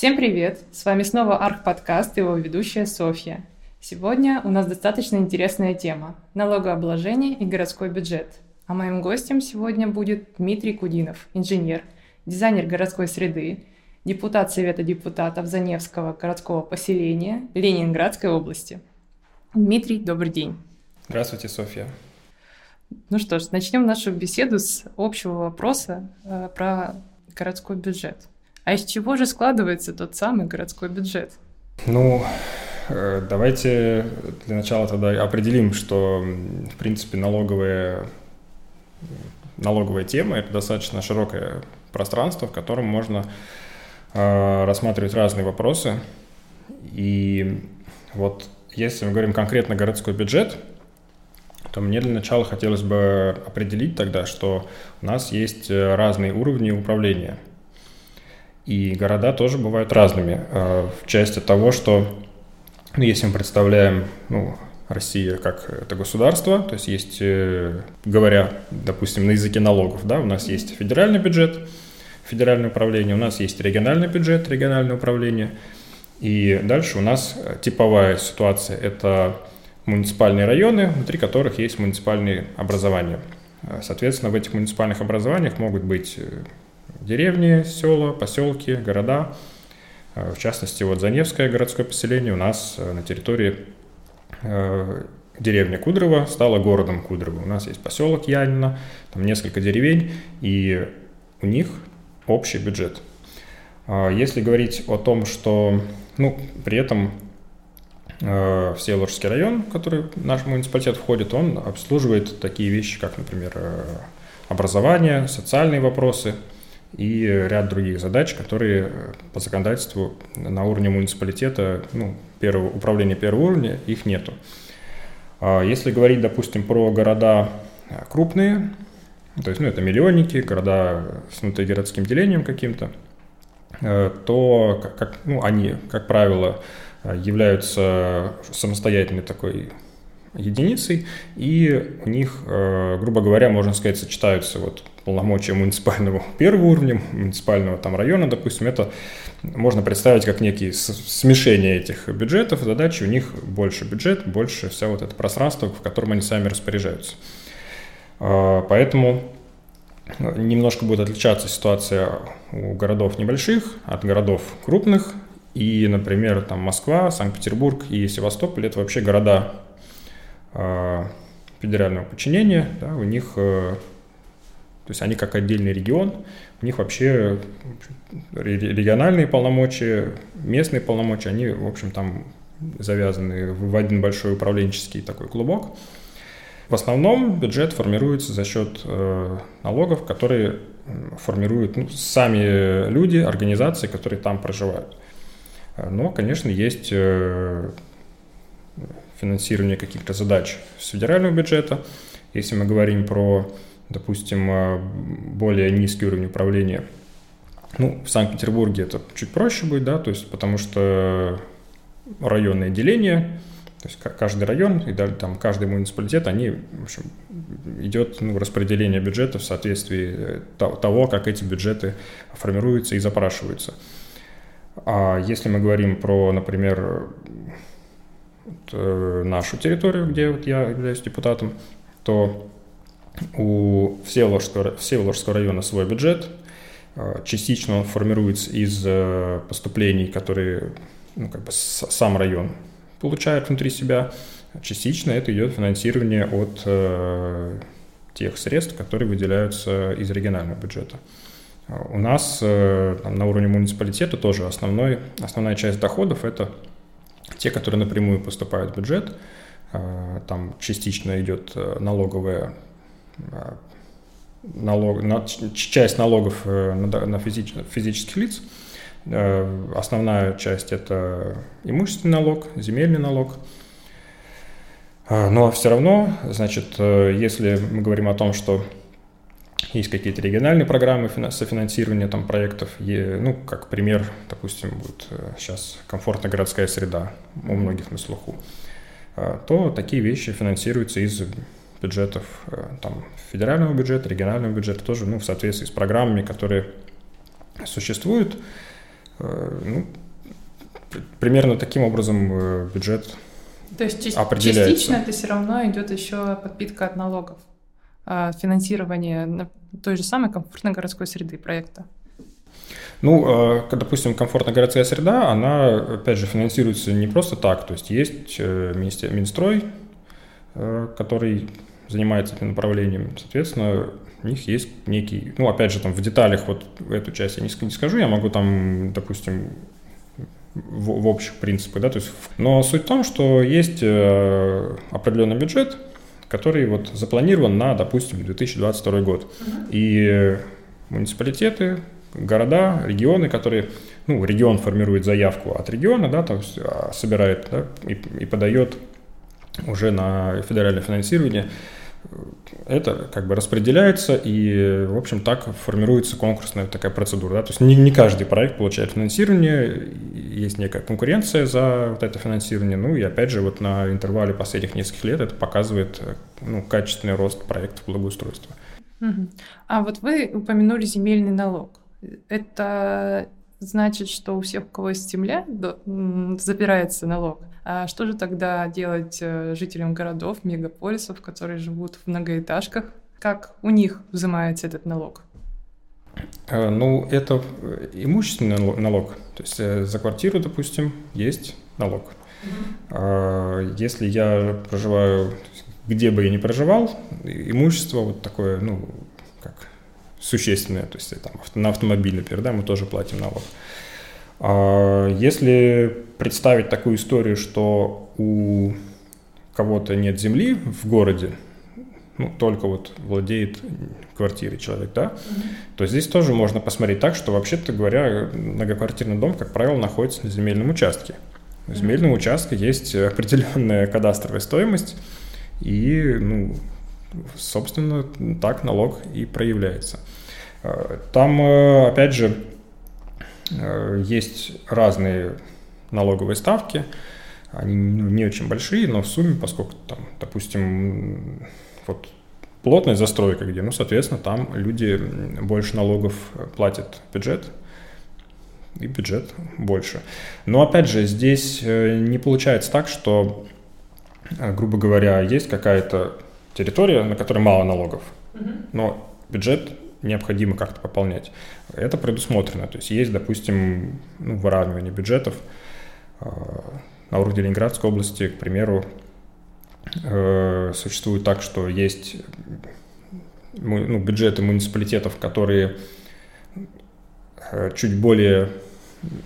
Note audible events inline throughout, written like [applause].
Всем привет! С вами снова Арх Подкаст и его ведущая Софья. Сегодня у нас достаточно интересная тема – налогообложение и городской бюджет. А моим гостем сегодня будет Дмитрий Кудинов, инженер, дизайнер городской среды, депутат Совета депутатов Заневского городского поселения Ленинградской области. Дмитрий, добрый день. Здравствуйте, Софья. Ну что ж, начнем нашу беседу с общего вопроса э, про городской бюджет. А из чего же складывается тот самый городской бюджет? Ну, э, давайте для начала тогда определим, что, в принципе, налоговая, налоговая тема – это достаточно широкое пространство, в котором можно э, рассматривать разные вопросы. И вот если мы говорим конкретно городской бюджет, то мне для начала хотелось бы определить тогда, что у нас есть э, разные уровни управления – и города тоже бывают разными. Э, в части того, что ну, если мы представляем ну, Россия как это государство, то есть есть, э, говоря, допустим, на языке налогов, да, у нас есть федеральный бюджет, федеральное управление, у нас есть региональный бюджет, региональное управление, и дальше у нас типовая ситуация – это муниципальные районы, внутри которых есть муниципальные образования. Э, соответственно, в этих муниципальных образованиях могут быть деревни, села, поселки, города. Э, в частности, вот Заневское городское поселение у нас э, на территории э, деревня Кудрово стала городом Кудрово. У нас есть поселок Янина, там несколько деревень, и у них общий бюджет. Если говорить о том, что ну, при этом э, Всеволожский район, который наш муниципалитет входит, он обслуживает такие вещи, как, например, образование, социальные вопросы – и ряд других задач, которые э, по законодательству на уровне муниципалитета, ну, первого, управления первого уровня, их нету. А если говорить, допустим, про города э, крупные, то есть, ну, это миллионники, города с внутригородским делением каким-то, э, то как, ну, они, как правило, являются самостоятельной такой единицей, и у них, грубо говоря, можно сказать, сочетаются вот полномочия муниципального [laughs] первого уровня, муниципального там района, допустим, это можно представить как некие смешение этих бюджетов, задачи, у них больше бюджет, больше вся вот это пространство, в котором они сами распоряжаются. А, поэтому немножко будет отличаться ситуация у городов небольших от городов крупных. И, например, там Москва, Санкт-Петербург и Севастополь – это вообще города федерального подчинения. Да, у них э, то есть они как отдельный регион, у них вообще региональные полномочия, местные полномочия, они, в общем, там завязаны в один большой управленческий такой клубок. В основном бюджет формируется за счет э, налогов, которые формируют ну, сами люди, организации, которые там проживают. Но, конечно, есть э, финансирование каких-то задач с федерального бюджета. Если мы говорим про допустим, э, более низкий уровень управления. Ну, в Санкт-Петербурге это чуть проще будет, да, то есть потому что районное деление, то есть каждый район и даже там каждый муниципалитет, они, в общем, идет ну, распределение бюджета в соответствии э, того, как эти бюджеты формируются и запрашиваются. А если мы говорим про, например, нашу территорию, где вот я являюсь депутатом, то у Всеволожского, Всеволожского района свой бюджет. А, частично он формируется из э, поступлений, которые ну, как бы сам район получает внутри себя. Частично это идет финансирование от э, тех средств, которые выделяются из регионального бюджета. У нас э, там, на уровне муниципалитета тоже основной, основная часть доходов – это те, которые напрямую поступают в бюджет. А, там частично идет налоговая налог, на, часть налогов э, на, на физич, физических лиц. Э, основная часть это имущественный налог, земельный налог. Э, но все равно, значит, если мы говорим о том, что есть какие-то региональные программы софинансирования там проектов, ну, как пример, допустим, будет сейчас комфортная городская среда у многих на слуху, то такие вещи финансируются из бюджетов, э, там, федерального бюджета, регионального бюджета, тоже ну, в соответствии с программами, которые существуют. ну, примерно таким образом бюджет То есть частично это все равно идет еще подпитка от налогов, а финансирование той же самой комфортной городской среды проекта. Ну, допустим, комфортная городская среда, она, опять же, финансируется не просто так. То есть есть Минстрой, который занимается этим направлением. Соответственно, у них есть некий, ну, опять же, там в деталях вот эту часть я не, скажу, я могу там, допустим, в, в общих принципах, да, то есть, но суть в том, что есть э, определенный бюджет, который вот запланирован на, допустим, 2022 год. И муниципалитеты, города, регионы, которые, ну, регион формирует заявку от региона, да, то есть а, собирает да, и, и подает уже на федеральное финансирование, это как бы распределяется, и, в общем, так формируется конкурсная такая процедура. Да? То есть не, не каждый проект получает финансирование, есть некая конкуренция за вот это финансирование. Ну и, опять же, вот на интервале последних нескольких лет это показывает ну, качественный рост проектов благоустройства. А вот вы упомянули земельный налог. Это значит, что у всех, у кого есть земля, забирается налог. А что же тогда делать э, жителям городов, мегаполисов, которые живут в многоэтажках? Как у них взимается этот налог? Э, ну, это имущественный налог. То есть э, за квартиру, допустим, есть налог. Mm-hmm. Если я проживаю, где бы я ни проживал, имущество вот такое, ну, как существенное, то есть там, на автомобиль, например, да, мы тоже платим налог. А если представить такую историю, что у кого-то нет земли в городе, ну, только вот владеет квартирой человек, да, mm-hmm. то здесь тоже можно посмотреть так, что, вообще-то говоря, многоквартирный дом, как правило, находится на земельном участке. На земельном mm-hmm. участке есть определенная кадастровая стоимость, и, ну, собственно, так налог и проявляется. Там, э, опять же, Э, есть разные налоговые ставки, они не очень большие, но в сумме, поскольку там, допустим, вот плотная застройка, где, ну, соответственно, там люди больше налогов платят бюджет, и бюджет больше. Но опять же, здесь э, не получается так, что, э, грубо говоря, есть какая-то территория, на которой мало налогов, но бюджет необходимо как-то пополнять. Это предусмотрено. То есть есть, допустим, ну, выравнивание бюджетов. А, на уровне Ленинградской области, к примеру, э, существует так, что есть ну, бюджеты муниципалитетов, которые э, чуть более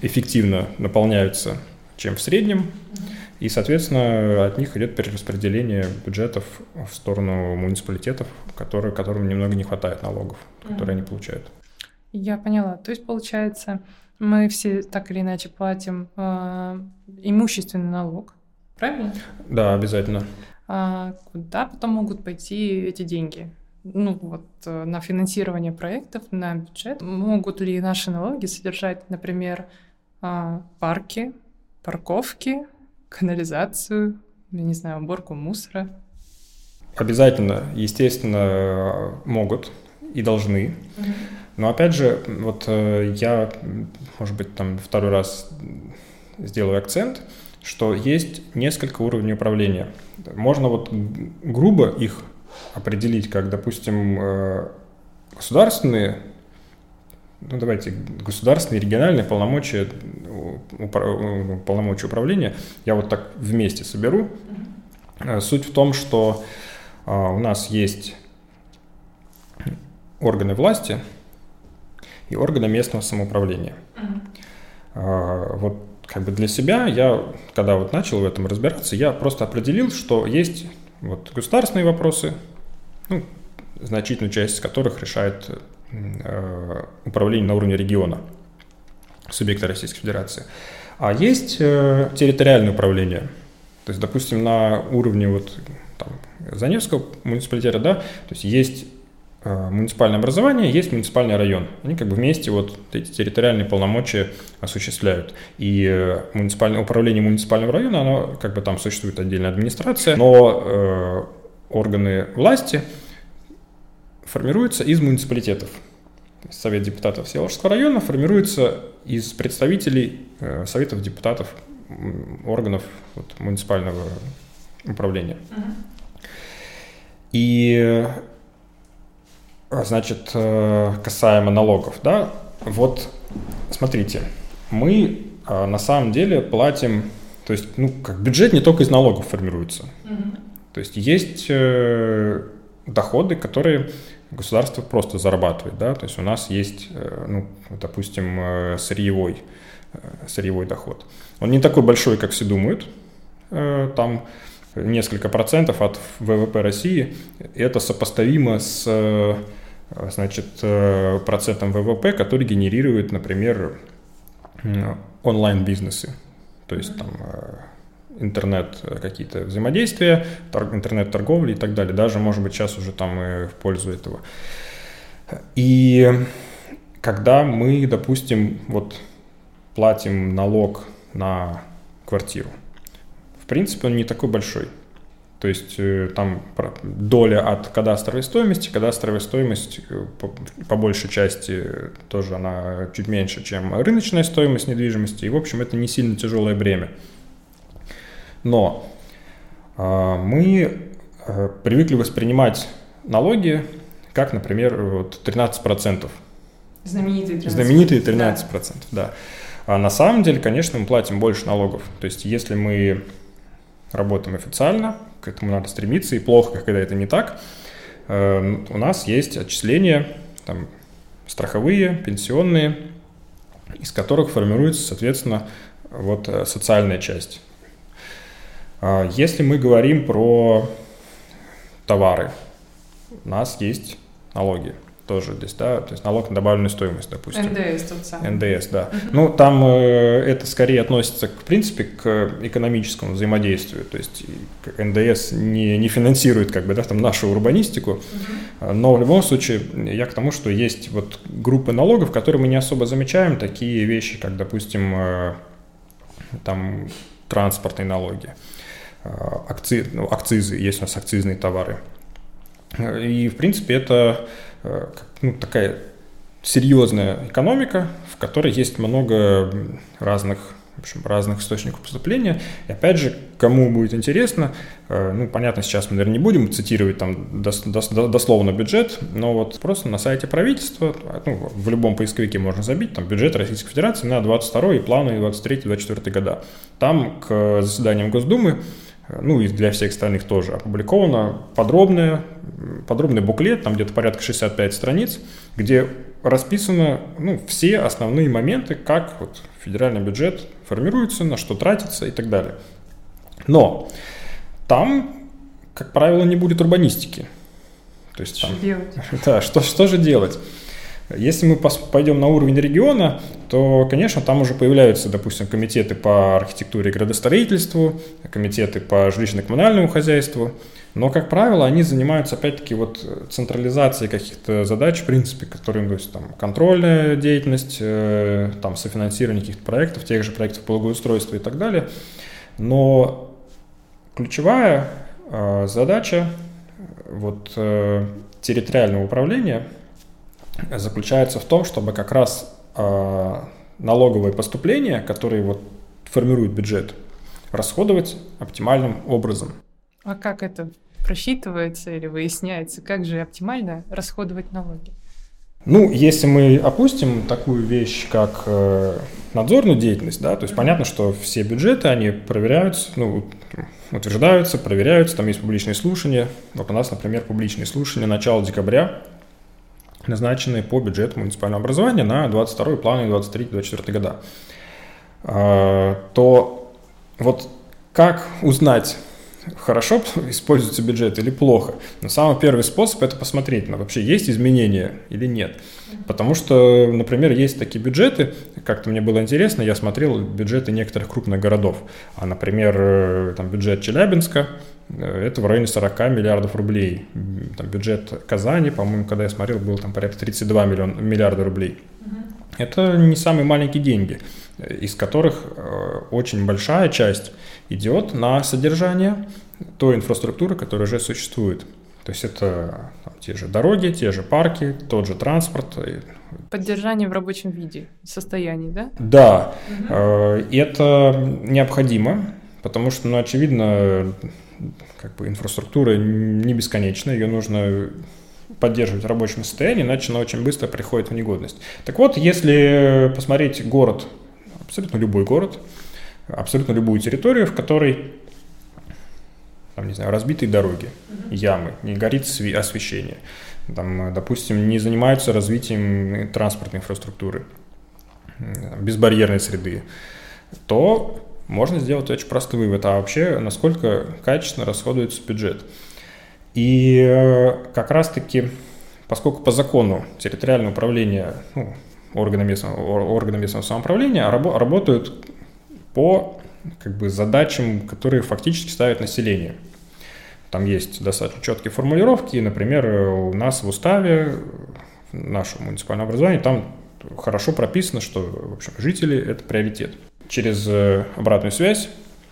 эффективно наполняются, чем в среднем. И, соответственно, от них идет перераспределение бюджетов в сторону муниципалитетов, которые, которым немного не хватает налогов, которые mm-hmm. они получают. Я поняла. То есть, получается, мы все так или иначе платим э, имущественный налог, правильно? Да, обязательно. А куда потом могут пойти эти деньги? Ну вот э, на финансирование проектов, на бюджет. Могут ли наши налоги содержать, например, э, парки, парковки, канализацию, я не знаю, уборку мусора? Обязательно, естественно, могут и должны. Но опять же, вот э, я, может быть, там второй раз сделаю акцент, что есть несколько уровней управления. Можно вот грубо их определить, как, допустим, э, государственные, ну давайте, государственные, региональные полномочия, полномочия управления, я вот так вместе соберу. Э, суть в том, что у нас есть органы власти, и органы местного самоуправления. Вот как бы для себя я, когда вот начал в этом разбираться, я просто определил, что есть вот государственные вопросы, ну, значительную часть из которых решает э, управление на уровне региона, субъекта Российской Федерации. А есть э, территориальное управление. То есть, допустим, на уровне вот там, Заневского муниципалитета, да, то есть есть муниципальное образование, есть муниципальный район. Они как бы вместе вот эти территориальные полномочия осуществляют. И э, муниципальное управление муниципального района, оно как бы там существует отдельная администрация, но э, органы власти формируются из муниципалитетов. Совет депутатов Всеволожского района формируется из представителей э, Советов депутатов органов вот, муниципального управления. И, значит, э, касаемо налогов, да, вот смотрите, мы э, на самом деле платим, то есть, ну, как бюджет не только из налогов формируется. То есть есть доходы, которые государство просто зарабатывает, да, то есть у нас есть, э, ну, допустим, э, сырьевой, э, сырьевой доход. Он не такой большой, как все думают, там несколько процентов от ВВП России, это сопоставимо с, значит, процентом ВВП, который генерирует, например, онлайн-бизнесы, то есть там интернет э, какие-то взаимодействия, интернет-торговли и так далее. Даже, может быть, сейчас уже там и в пользу этого. И когда мы, допустим, вот платим налог на квартиру, в принципе, он не такой большой. То есть э, там доля от кадастровой стоимости, кадастровая стоимость э, по, по большей части тоже она чуть меньше, чем рыночная стоимость недвижимости. И, в общем, это не сильно тяжелое бремя. Но э, мы э, привыкли воспринимать налоги как, например, вот 13%. Знаменитые 13%. Знаменитые 13%, да. да. А на самом деле, конечно, мы платим больше налогов. То есть, если мы работаем официально, к этому надо стремиться, и плохо, когда это не так, э, у нас есть отчисления там, страховые, пенсионные, из которых формируется, соответственно, вот э, социальная часть. А, если мы говорим про товары, у нас есть налоги тоже здесь, да, то есть налог на добавленную стоимость, допустим. НДС тот самый. НДС, да. Ну, там э, это скорее относится, к, в принципе, к экономическому взаимодействию, то есть НДС не, не финансирует, как бы, да, там нашу урбанистику, но в любом случае я к тому, что есть вот группы налогов, которые мы не особо замечаем, такие вещи, как, допустим, э, там транспортные налоги. Э, акци, ну, акцизы, есть у нас акцизные товары. И, в принципе, это э, ну, такая серьезная экономика, в которой есть много разных в общем, разных источников поступления. И опять же, кому будет интересно, э, ну, понятно, сейчас мы, наверное, не будем цитировать там дос, дос, дословно бюджет, но вот просто на сайте правительства, ну, в любом поисковике можно забить, там, бюджет Российской Федерации на 22 и планы 23-24 года. Там к заседаниям Госдумы ну и для всех остальных тоже опубликовано подробное, подробный буклет, там где-то порядка 65 страниц, где расписано ну, все основные моменты, как вот федеральный бюджет формируется, на что тратится и так далее. Но там, как правило, не будет урбанистики. То есть там, что делать? [laughs] Да, что, что же делать? Если мы пойдем на уровень региона, то, конечно, там уже появляются, допустим, комитеты по архитектуре и градостроительству, комитеты по жилищно-коммунальному хозяйству, но, как правило, они занимаются, опять-таки, вот централизацией каких-то задач, в принципе, которые, то есть, там, контрольная деятельность, э, там, софинансирование каких-то проектов, тех же проектов благоустройства и так далее. Но ключевая э, задача вот, э, территориального управления – заключается в том, чтобы как раз э, налоговые поступления, которые вот формируют бюджет, расходовать оптимальным образом. А как это просчитывается или выясняется, как же оптимально расходовать налоги? Ну, если мы опустим такую вещь, как э, надзорную деятельность, да, то есть понятно, что все бюджеты, они проверяются, ну, утверждаются, проверяются, там есть публичные слушания. Вот у нас, например, публичные слушания начала декабря назначенные по бюджету муниципального образования на 22 планы 23-24 года, а, то вот как узнать, хорошо [laughs] используется бюджет или плохо? Но самый первый способ – это посмотреть, на вообще есть изменения или нет. Потому что, например, есть такие бюджеты, как-то мне было интересно, я смотрел бюджеты некоторых крупных городов. А, например, э, там бюджет Челябинска – это в районе 40 миллиардов рублей. Там бюджет Казани, по-моему, когда я смотрел, был там порядка 32 миллион, миллиарда рублей. Угу. Это не самые маленькие деньги, из которых э, очень большая часть идет на содержание той инфраструктуры, которая уже существует. То есть это там, те же дороги, те же парки, тот же транспорт. Поддержание в рабочем виде, состоянии, да? Да, угу. это необходимо, потому что, ну, очевидно, как бы инфраструктура не бесконечна, ее нужно поддерживать в рабочем состоянии, иначе она очень быстро приходит в негодность. Так вот, если посмотреть город, абсолютно любой город, абсолютно любую территорию, в которой там, не знаю, разбитые дороги, ямы, не горит освещение, там, допустим, не занимаются развитием транспортной инфраструктуры, безбарьерной среды, то можно сделать очень простой вывод, а вообще насколько качественно расходуется бюджет. И э, как раз-таки, поскольку по закону территориальное управление, ну, органы, местного, органы местного самоуправления работают по как бы, задачам, которые фактически ставит население. Там есть достаточно четкие формулировки. Например, у нас в уставе, в нашем муниципальном образовании, там хорошо прописано, что в общем, жители – это приоритет. Через э, обратную связь,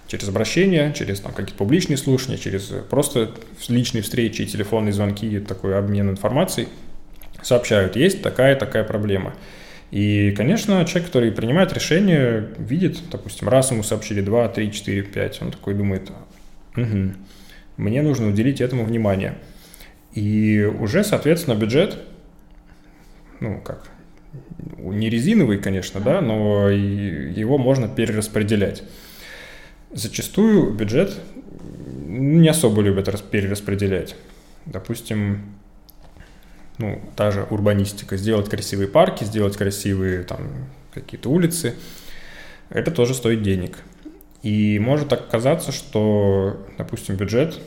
через обращения, через там, какие-то публичные слушания, через просто личные встречи, телефонные звонки, такой обмен информацией сообщают, есть такая-такая проблема – и, конечно, человек, который принимает решение, видит, допустим, раз ему сообщили 2, 3, 4, 5, он такой думает, угу, мне нужно уделить этому внимание. И уже, соответственно, бюджет, ну, как, не резиновый, конечно, да, но его можно перераспределять. Зачастую бюджет не особо любят перераспределять. Допустим, ну, та же урбанистика, сделать красивые парки, сделать красивые там какие-то улицы, это тоже стоит денег. И может так казаться, что, допустим, бюджет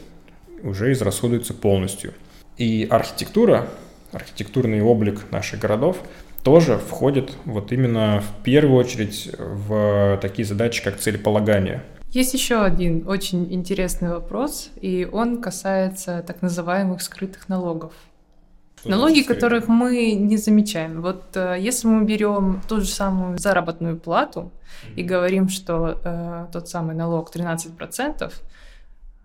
уже израсходуется полностью. И архитектура, архитектурный облик наших городов тоже входит вот именно в первую очередь в такие задачи, как целеполагание. Есть еще один очень интересный вопрос, и он касается так называемых скрытых налогов. Налоги, которых мы не замечаем. Вот э, если мы берем ту же самую заработную плату и говорим, что э, тот самый налог 13%,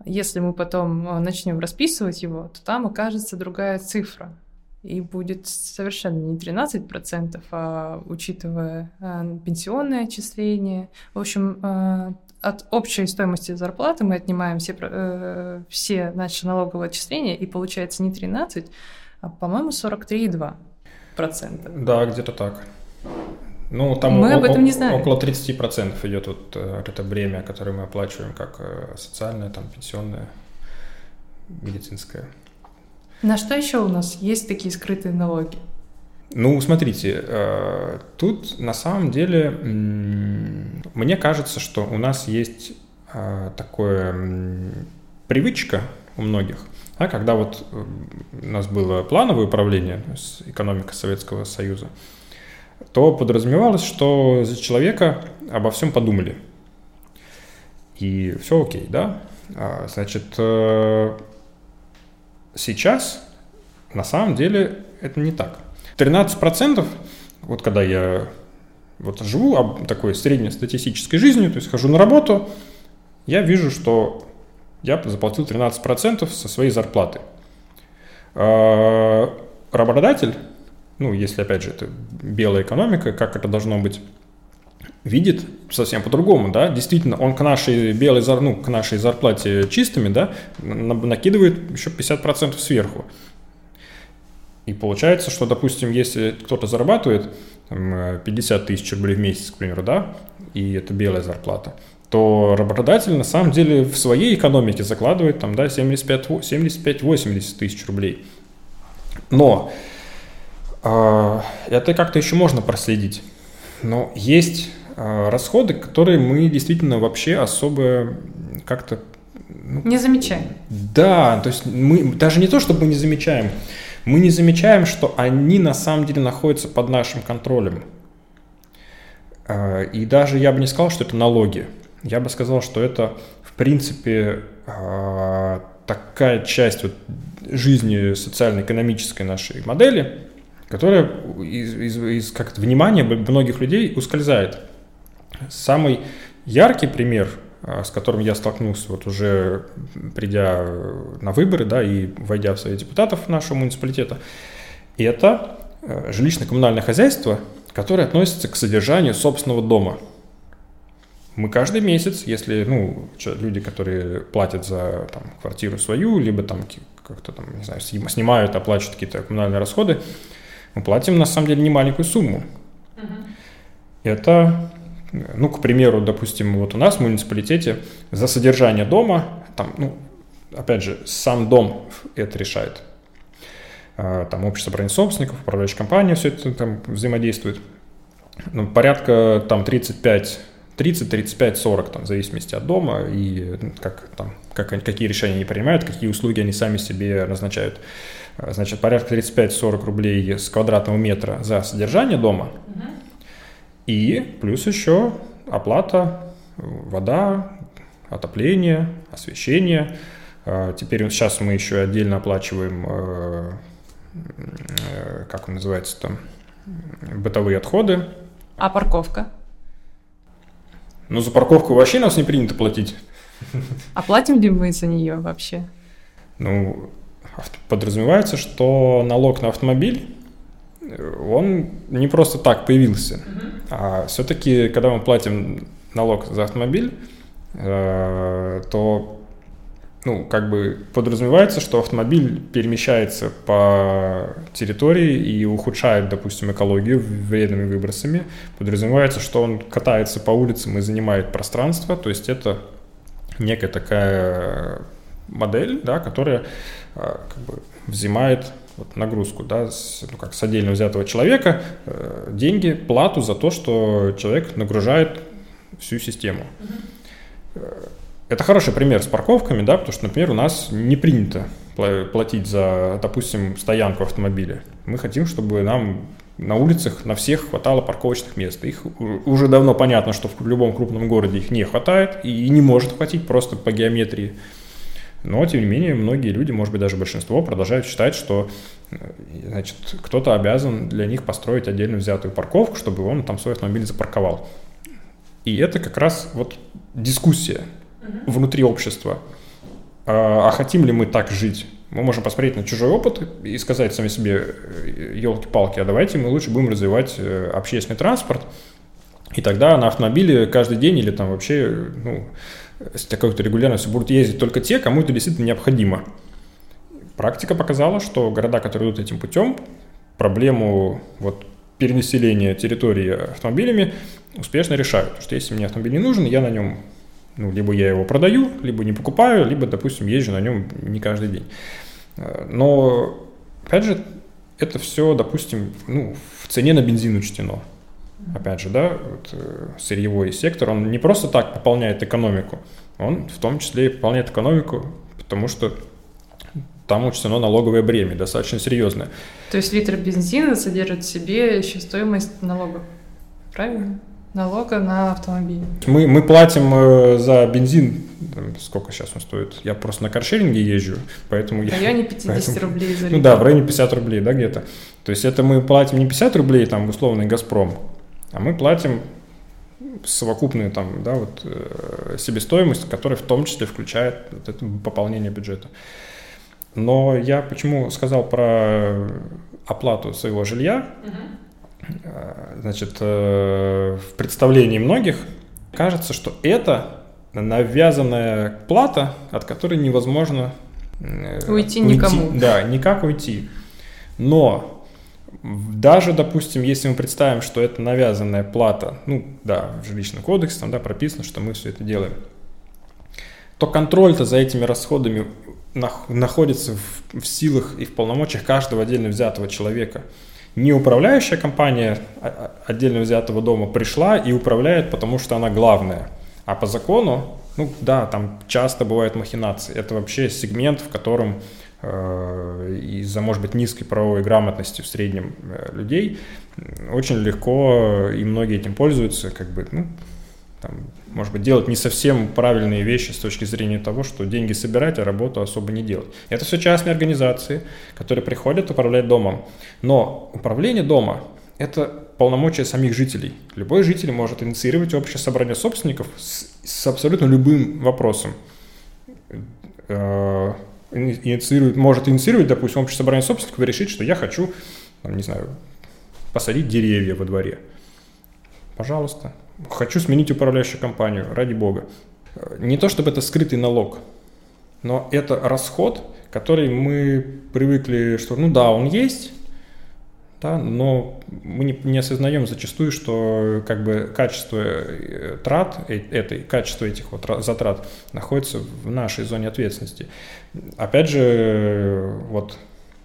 если мы потом э, начнем расписывать его, то там окажется другая цифра. И будет совершенно не 13%, а учитывая э, пенсионное отчисление. В общем, э, от общей стоимости зарплаты мы отнимаем все, э, все наши налоговые отчисления, и получается не 13, а, по-моему, 43,2 процента. Да, где-то так. Ну, там мы о- об этом не знаем. около 30% идет вот э, это бремя, которое мы оплачиваем как социальное, там, пенсионное, медицинское. На что еще у нас есть такие скрытые налоги? Ну, смотрите, э, тут на самом деле мне кажется, что у нас есть такое привычка у многих – а когда вот э, у нас было плановое управление, экономика Советского Союза, то подразумевалось, что за человека обо всем подумали. И все окей, да? А, значит, э, сейчас на самом деле это не так. 13%, вот когда я вот живу такой среднестатистической жизнью, то есть хожу на работу, я вижу, что я заплатил 13% со своей зарплаты. А, работодатель, ну, если, опять же, это белая экономика, как это должно быть, видит совсем по-другому, да, действительно, он к нашей белой, ну, к нашей зарплате чистыми, да, накидывает еще 50% сверху. И получается, что, допустим, если кто-то зарабатывает 50 тысяч рублей в месяц, к примеру, да, и это белая зарплата, то работодатель на самом деле в своей экономике закладывает там, да, 75-80 тысяч рублей. Но э, это как-то еще можно проследить. Но есть э, расходы, которые мы действительно вообще особо как-то... Ну, не замечаем. Да, то есть мы даже не то, чтобы мы не замечаем, мы не замечаем, что они на самом деле находятся под нашим контролем. И даже я бы не сказал, что это налоги. Я бы сказал, что это, в принципе, а, такая часть вот жизни социально-экономической нашей модели, которая из, из, из как внимания многих людей ускользает. Самый яркий пример с которым я столкнулся вот уже придя на выборы, да, и войдя в Совет депутатов нашего муниципалитета, это жилищно-коммунальное хозяйство, которое относится к содержанию собственного дома – мы каждый месяц, если, ну, люди, которые платят за там, квартиру свою, либо там как-то там, не знаю, снимают, оплачивают какие-то коммунальные расходы, мы платим на самом деле немаленькую сумму. Угу. Это, ну, к примеру, допустим, вот у нас в муниципалитете за содержание дома, там, ну, опять же, сам дом это решает. А, там общество правильных собственников, управляющая компания, все это там взаимодействует. Ну, порядка там 35 30, 35, 40, там, в зависимости от дома и ну, как, там, как, какие решения они принимают, какие услуги они сами себе назначают. А, значит, порядка 35-40 рублей с квадратного метра за содержание дома. Угу. И плюс еще оплата, вода, отопление, освещение. А, теперь сейчас мы еще отдельно оплачиваем, э, э, как он называется там, бытовые отходы. А парковка? Ну, за парковку вообще нас не принято платить. А платим ли мы за нее вообще? Ну, подразумевается, что налог на автомобиль, он не просто так появился, а все-таки, когда мы платим налог за автомобиль, э, то ну, как бы подразумевается, что автомобиль перемещается по территории и ухудшает, допустим, экологию вредными выбросами. Подразумевается, что он катается по улицам и занимает пространство, то есть это некая такая модель, да, которая а, как бы взимает вот, нагрузку, да, с, ну, как с отдельно взятого человека, э, деньги, плату за то, что человек нагружает всю систему. Mm-hmm. Это хороший пример с парковками, да, потому что, например, у нас не принято платить за, допустим, стоянку автомобиля. Мы хотим, чтобы нам на улицах на всех хватало парковочных мест. Их уже давно понятно, что в любом крупном городе их не хватает и не может хватить просто по геометрии. Но, тем не менее, многие люди, может быть, даже большинство, продолжают считать, что э, значит, кто-то обязан для них построить отдельно взятую парковку, чтобы он там свой автомобиль запарковал. И это как раз вот дискуссия внутри общества. А, а хотим ли мы так жить? Мы можем посмотреть на чужой опыт и сказать сами себе, елки-палки, а давайте мы лучше будем развивать э, общественный транспорт, и тогда на автомобиле каждый день или там вообще ну, с какой-то регулярностью будут ездить только те, кому это действительно необходимо. Практика показала, что города, которые идут этим путем, проблему вот, перенаселения территории автомобилями успешно решают. Потому что если мне автомобиль не нужен, я на нем ну, либо я его продаю, либо не покупаю, либо, допустим, езжу на нем не каждый день. Но, опять же, это все, допустим, ну, в цене на бензин учтено. Опять же, да, вот, э, сырьевой сектор, он не просто так пополняет экономику, он в том числе и пополняет экономику, потому что там учтено налоговое бремя, достаточно серьезное. То есть литр бензина содержит в себе еще стоимость налогов, правильно? налога на автомобиль. Мы, мы платим э, за бензин, сколько сейчас он стоит? Я просто на каршеринге езжу, поэтому... В районе 50 поэтому, рублей за литр. Ну да, в районе 50 рублей, да, где-то. То есть это мы платим не 50 рублей, там, условный «Газпром», а мы платим совокупную там, да, вот, э, себестоимость, которая в том числе включает вот это пополнение бюджета. Но я почему сказал про оплату своего жилья, угу. Значит, э, в представлении многих кажется, что это навязанная плата, от которой невозможно уйти, уйти никому. Да, никак уйти. Но даже, допустим, если мы представим, что это навязанная плата, ну да, в жилищном кодексе там да, прописано, что мы все это делаем, то контроль-то за этими расходами находится в, в силах и в полномочиях каждого отдельно взятого человека не управляющая компания а, а, отдельно взятого дома пришла и управляет, потому что она главная. А по закону, ну да, там часто бывают махинации. Это вообще сегмент, в котором из-за, может быть, низкой правовой грамотности в среднем э, людей очень легко и многие этим пользуются, как бы, ну, там, может быть, делать не совсем правильные вещи с точки зрения того, что деньги собирать, а работу особо не делать. Это все частные организации, которые приходят управлять домом. Но управление дома – это полномочия самих жителей. Любой житель может инициировать общее собрание собственников с, с абсолютно любым вопросом. Э, инициирует, может инициировать, допустим, общее собрание собственников и решить, что я хочу, там, не знаю, посадить деревья во дворе. Пожалуйста. Хочу сменить управляющую компанию, ради бога. Не то чтобы это скрытый налог, но это расход, который мы привыкли, что ну да, он есть, да, но мы не, не осознаем зачастую, что как бы качество э, трат э, этой, качество этих вот затрат находится в нашей зоне ответственности. Опять же, вот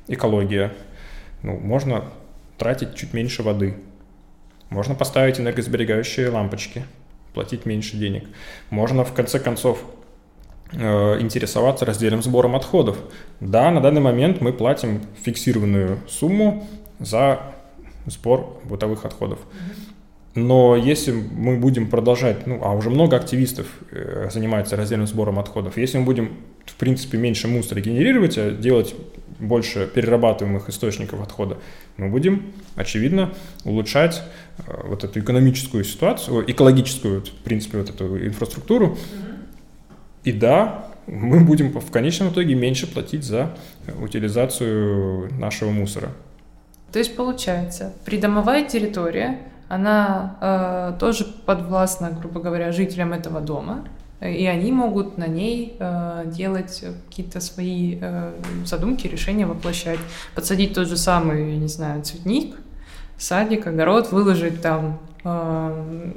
экология. Ну, можно тратить чуть меньше воды. Можно поставить энергосберегающие лампочки, платить меньше денег. Можно, в конце концов, э, интересоваться разделом сбором отходов. Да, на данный момент мы платим фиксированную сумму за сбор бытовых отходов. Но если мы будем продолжать, ну, а уже много активистов э, занимается раздельным сбором отходов, если мы будем, в принципе, меньше мусора генерировать, а делать больше перерабатываемых источников отхода, мы будем, очевидно, улучшать э, вот эту экономическую ситуацию, экологическую, в принципе, вот эту инфраструктуру. И да, мы будем в конечном итоге меньше платить за утилизацию нашего мусора. То есть получается, придомовая территория, она э, тоже подвластна, грубо говоря, жителям этого дома, и они могут на ней э, делать какие-то свои э, задумки, решения воплощать. Подсадить тот же самый, я не знаю, цветник, садик, огород, выложить там э,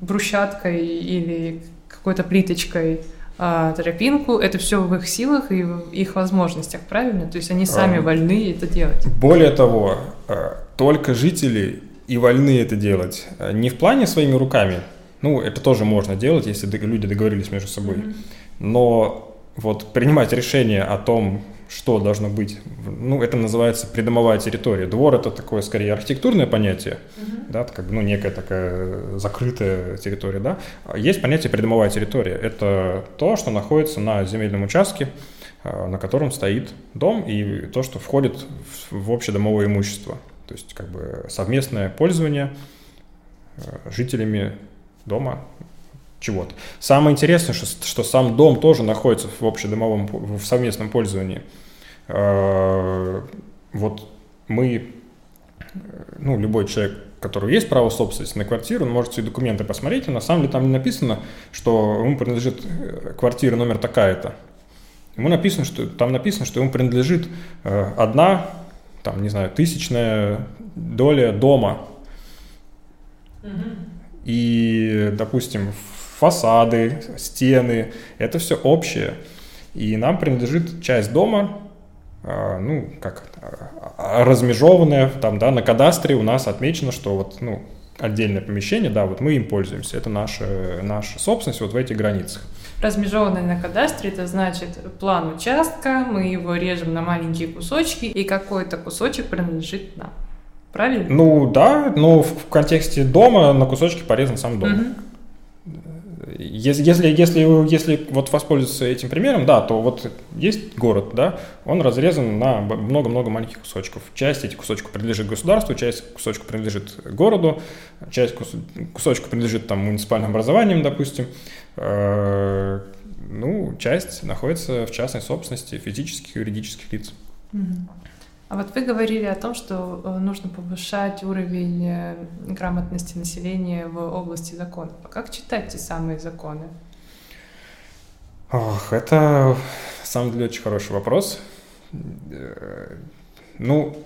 брусчаткой или какой-то плиточкой тропинку, это все в их силах и в их возможностях, правильно? То есть они сами а, вольны это делать. Более того, э, только жители и вольны это делать. Э, не в плане своими руками, ну, это тоже можно делать, если люди договорились между собой, mm-hmm. но вот принимать решение о том, что должно быть. Ну, это называется придомовая территория. Двор это такое скорее архитектурное понятие, uh-huh. да, как бы, ну, некая такая закрытая территория, да. Есть понятие придомовая территория. Это то, что находится на земельном участке, а, на котором стоит дом и то, что входит в общедомовое имущество. То есть как бы совместное пользование а, жителями дома чего-то. Самое интересное, что, что сам дом тоже находится в общедомовом, в совместном пользовании. Э, вот мы, ну, любой человек, который есть право собственности на квартиру, он может свои документы посмотреть, и на самом деле там не написано, что ему принадлежит э, квартира номер такая-то. Ему написано, что там написано, что ему принадлежит э, одна, там, не знаю, тысячная доля дома. И, допустим, фасады, стены, это все общее. И нам принадлежит часть дома, а, ну, как а, размежеванная, там, да, на кадастре у нас отмечено, что вот, ну, отдельное помещение, да, вот мы им пользуемся, это наша, наша собственность вот в этих границах. Размежеванный на кадастре, это значит план участка, мы его режем на маленькие кусочки, и какой-то кусочек принадлежит нам. Правильно? Ну да, но в, контексте дома на кусочки порезан сам дом. Угу. Если, если, если, вот воспользоваться этим примером, да, то вот есть город, да, он разрезан на много-много маленьких кусочков. Часть этих кусочков принадлежит государству, часть кусочков принадлежит городу, часть кусочков принадлежит там муниципальным образованиям, допустим. Э, ну, часть находится в частной собственности физических и юридических лиц. А вот вы говорили о том, что э, нужно повышать уровень э, грамотности населения в области законов. А как читать те самые законы? Ох, это на самом деле очень хороший вопрос. Э, ну,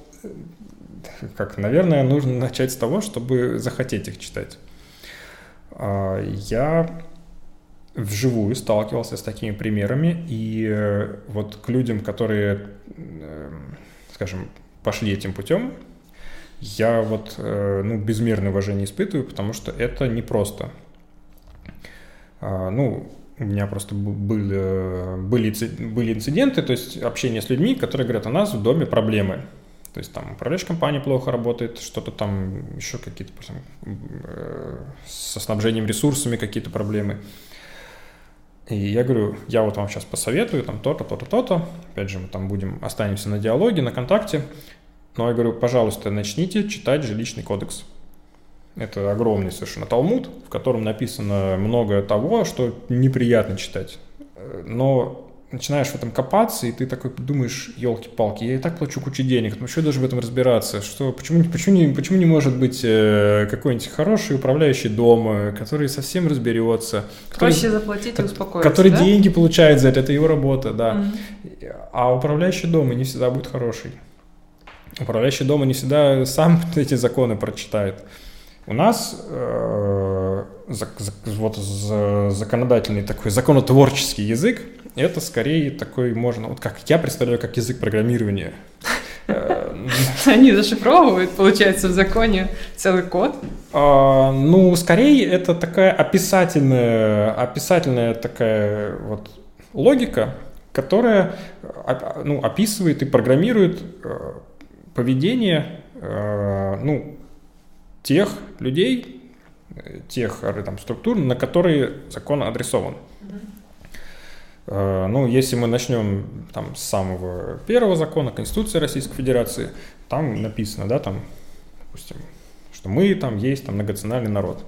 как, наверное, нужно начать с того, чтобы захотеть их читать. А, я вживую сталкивался с такими примерами, и вот к людям, которые скажем, пошли этим путем, я вот, э, ну, безмерное уважение испытываю, потому что это непросто. А, ну, у меня просто были, были, были инциденты, то есть общение с людьми, которые говорят, у нас в доме проблемы. То есть там управляющая компания плохо работает, что-то там еще какие-то э, со снабжением ресурсами какие-то проблемы. И я говорю, я вот вам сейчас посоветую, там то-то, то-то, то-то. Опять же, мы там будем, останемся на диалоге, на контакте. Но я говорю, пожалуйста, начните читать жилищный кодекс. Это огромный совершенно талмуд, в котором написано много того, что неприятно читать. Но начинаешь в этом копаться, и ты такой думаешь, елки-палки, я и так плачу кучу денег, ну что должен в этом разбираться? Что, почему, почему, не, почему не может быть э, какой-нибудь хороший управляющий дом, который совсем разберется? Который, Проще заплатить и успокоиться, Который да? деньги получает за это, это его работа, да. Mm-hmm. А управляющий дома не всегда будет хороший. Управляющий дома не всегда сам [laughs] эти законы прочитает. У нас э, вот законодательный такой законотворческий язык, это скорее такой можно, вот как я представляю, как язык программирования. Они зашифровывают, получается, в законе целый код? А, ну, скорее это такая описательная, описательная такая вот логика, которая ну, описывает и программирует э, поведение э, ну, тех людей, тех там, структур, на которые закон адресован. Э, ну, если мы начнем там, с самого первого закона, Конституции Российской Федерации, там написано, да, там, допустим, что мы там есть там многонациональный народ.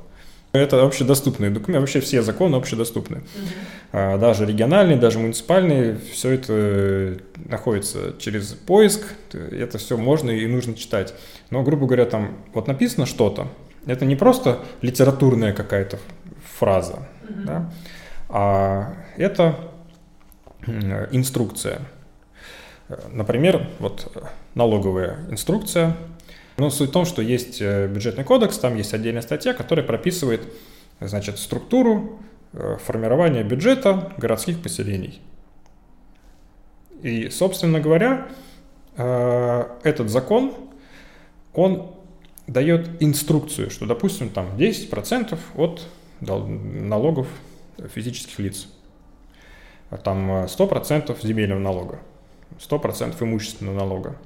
Это общедоступные документы, вообще все законы общедоступны. Угу. Даже региональные, даже муниципальные, все это находится через поиск, это все можно и нужно читать. Но, грубо говоря, там вот написано что-то, это не просто литературная какая-то фраза, угу. да, а это инструкция. Например, вот налоговая инструкция. Но суть в том, что есть э, бюджетный кодекс, там есть отдельная статья, которая прописывает значит, структуру э, формирования бюджета городских поселений. И, собственно говоря, э, этот закон, он дает инструкцию, что, допустим, там 10% от налогов физических лиц – там 100% э, земельного налога, 100% имущественного налога.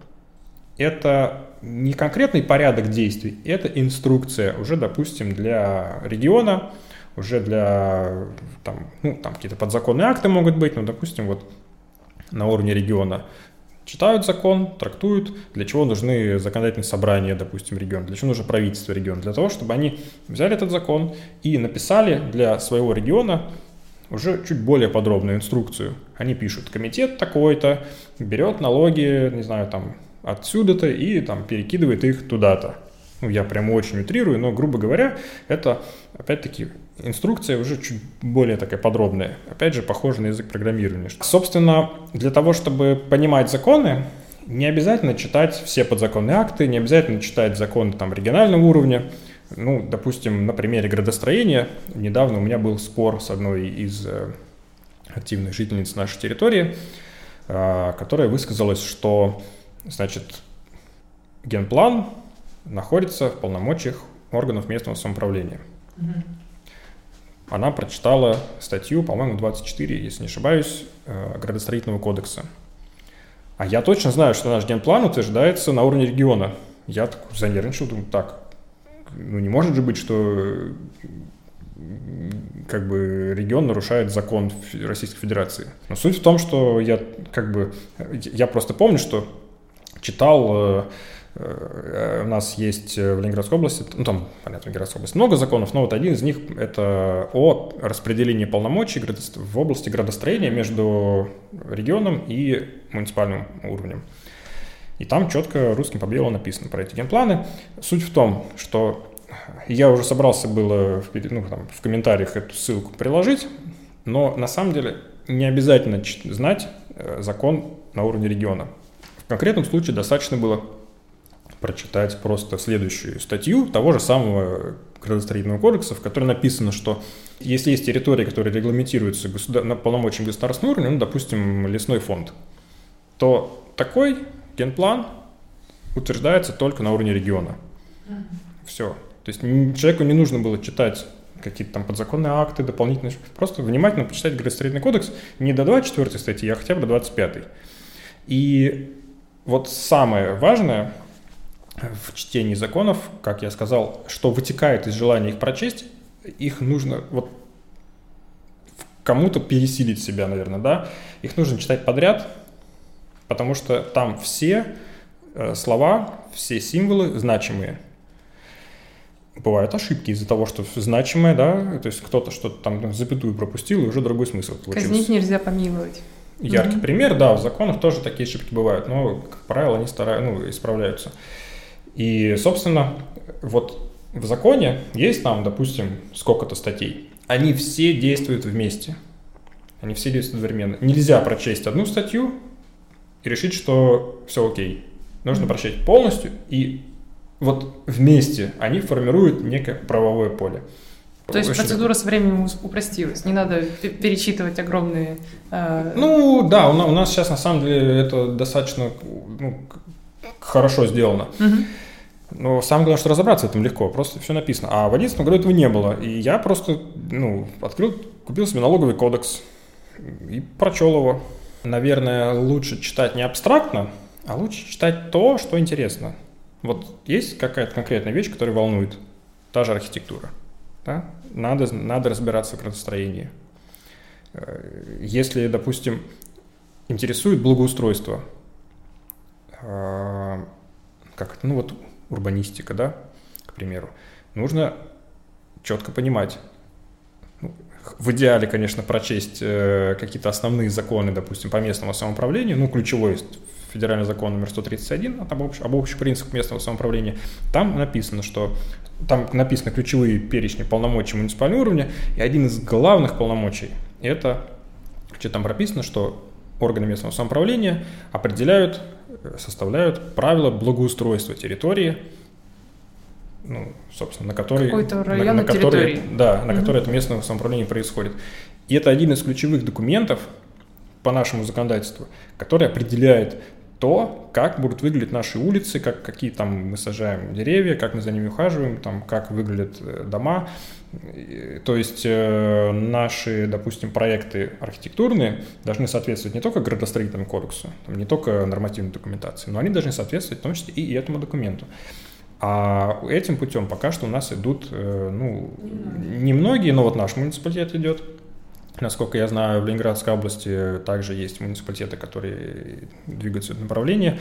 Это не конкретный порядок действий, это инструкция уже, допустим, для региона, уже для, там, ну, там какие-то подзаконные акты могут быть, но, допустим, вот на уровне региона читают закон, трактуют, для чего нужны законодательные собрания, допустим, региона, для чего нужно правительство региона, для того, чтобы они взяли этот закон и написали для своего региона уже чуть более подробную инструкцию. Они пишут, комитет такой-то берет налоги, не знаю, там, отсюда-то и там перекидывает их туда-то. Ну, я прям очень утрирую, но, грубо говоря, это, опять-таки, инструкция уже чуть более такая подробная. Опять же, похоже на язык программирования. Собственно, для того, чтобы понимать законы, не обязательно читать все подзаконные акты, не обязательно читать законы там регионального уровня. Ну, допустим, на примере градостроения, недавно у меня был спор с одной из э, активных жительниц нашей территории, э, которая высказалась, что, значит, генплан находится в полномочиях органов местного самоуправления. Она прочитала статью, по-моему, 24, если не ошибаюсь, э, градостроительного кодекса. А я точно знаю, что наш генплан утверждается на уровне региона. Я так занервничал, думаю, так, ну не может же быть, что как бы регион нарушает закон Российской Федерации. Но суть в том, что я как бы, я просто помню, что читал, э, э, у нас есть в Ленинградской области, ну там, понятно, в Ленинградской области много законов, но вот один из них это о распределении полномочий в области градостроения между регионом и муниципальным уровнем. И там четко русским по белому написано про эти генпланы. Суть в том, что я уже собрался было в, ну, там, в комментариях эту ссылку приложить, но на самом деле не обязательно знать э, закон на уровне региона. В конкретном случае достаточно было прочитать просто следующую статью того же самого градостроительного кодекса, в которой написано, что если есть территории, которые регламентируются государ... на полномочиям государственного уровня, ну, допустим, лесной фонд, то такой генплан утверждается только на уровне региона. Все. То есть человеку не нужно было читать какие-то там подзаконные акты, дополнительные, просто внимательно почитать градостроительный кодекс не до 24 статьи, а хотя бы до 25. И вот самое важное в чтении законов, как я сказал, что вытекает из желания их прочесть, их нужно вот кому-то пересилить себя, наверное, да, их нужно читать подряд, потому что там все э, слова, все символы значимые. Бывают ошибки из-за того, что значимое, да, то есть кто-то что-то там запятую пропустил, и уже другой смысл получился. Казнить нельзя помиловать. Яркий mm-hmm. пример, да, в законах тоже такие ошибки бывают, но, как правило, они стараются, ну, исправляются. И, собственно, вот в законе есть там, допустим, сколько-то статей. Они все действуют вместе. Они все действуют одновременно. Нельзя прочесть одну статью и решить, что все окей. Нужно прочесть полностью, и вот вместе они формируют некое правовое поле. То есть процедура со временем упростилась, не надо перечитывать огромные... Э... Ну да, у нас сейчас на самом деле это достаточно ну, хорошо сделано. Угу. Но самое главное, что разобраться в этом легко, просто все написано. А в 11 году этого не было. И я просто, ну, открыл, купил себе налоговый кодекс и прочел его. Наверное, лучше читать не абстрактно, а лучше читать то, что интересно. Вот есть какая-то конкретная вещь, которая волнует. Та же архитектура. Да? Надо, надо разбираться в градостроении. Э, если, допустим, интересует благоустройство, э, как ну вот урбанистика, да, к примеру, нужно четко понимать, в идеале, конечно, прочесть э, какие-то основные законы, допустим, по местному самоуправлению, ну, ключевой федеральный закон номер 131 об, общ, об общих принципах местного самоуправления, там написано, что там написаны ключевые перечни полномочий муниципального уровня, и один из главных полномочий – это, что там прописано, что органы местного самоуправления определяют составляют правила благоустройства территории, ну, собственно, на которой, на, на которой, да, на mm которой это местное самоуправление происходит. И это один из ключевых документов по нашему законодательству, который определяет то, как будут выглядеть наши улицы, как, какие там мы сажаем деревья, как мы за ними ухаживаем, там, как выглядят э, дома. То есть э, наши, допустим, проекты архитектурные должны соответствовать не только градостроительному кодексу, там, не только нормативной документации, но они должны соответствовать в том числе и этому документу. А этим путем пока что у нас идут, э, ну, немногие, но вот наш муниципалитет идет, Насколько я знаю, в Ленинградской области также есть муниципалитеты, которые двигаются в этом направлении.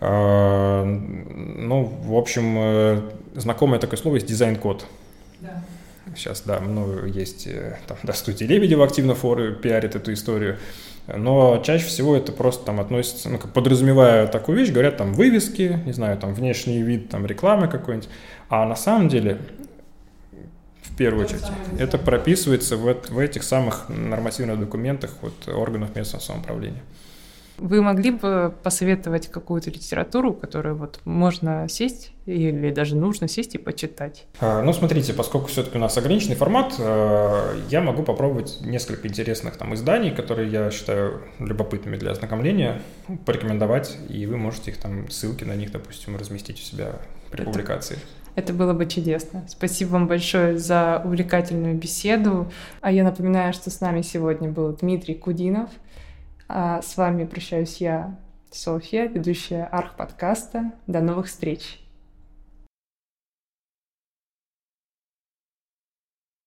А, ну, в общем, э, знакомое такое слово есть дизайн-код. Да. Сейчас, да, много есть, э, там, да, студия Лебедева активно форы пиарит эту историю. Но чаще всего это просто там относится, ну, как подразумевая такую вещь, говорят там вывески, не знаю, там внешний вид, там рекламы какой-нибудь. А на самом деле в первую очередь. Это прописывается в, в этих самых нормативных документах вот, органов местного самоуправления. Вы могли бы посоветовать какую-то литературу, которую вот можно сесть или даже нужно сесть и почитать? А, ну, смотрите, поскольку все-таки у нас ограниченный формат, э, я могу попробовать несколько интересных там изданий, которые я считаю любопытными для ознакомления, порекомендовать, и вы можете их там, ссылки на них, допустим, разместить у себя при Это... публикации. Это было бы чудесно. Спасибо вам большое за увлекательную беседу. А я напоминаю, что с нами сегодня был Дмитрий Кудинов. А с вами прощаюсь я, Софья, ведущая Арх подкаста. До новых встреч!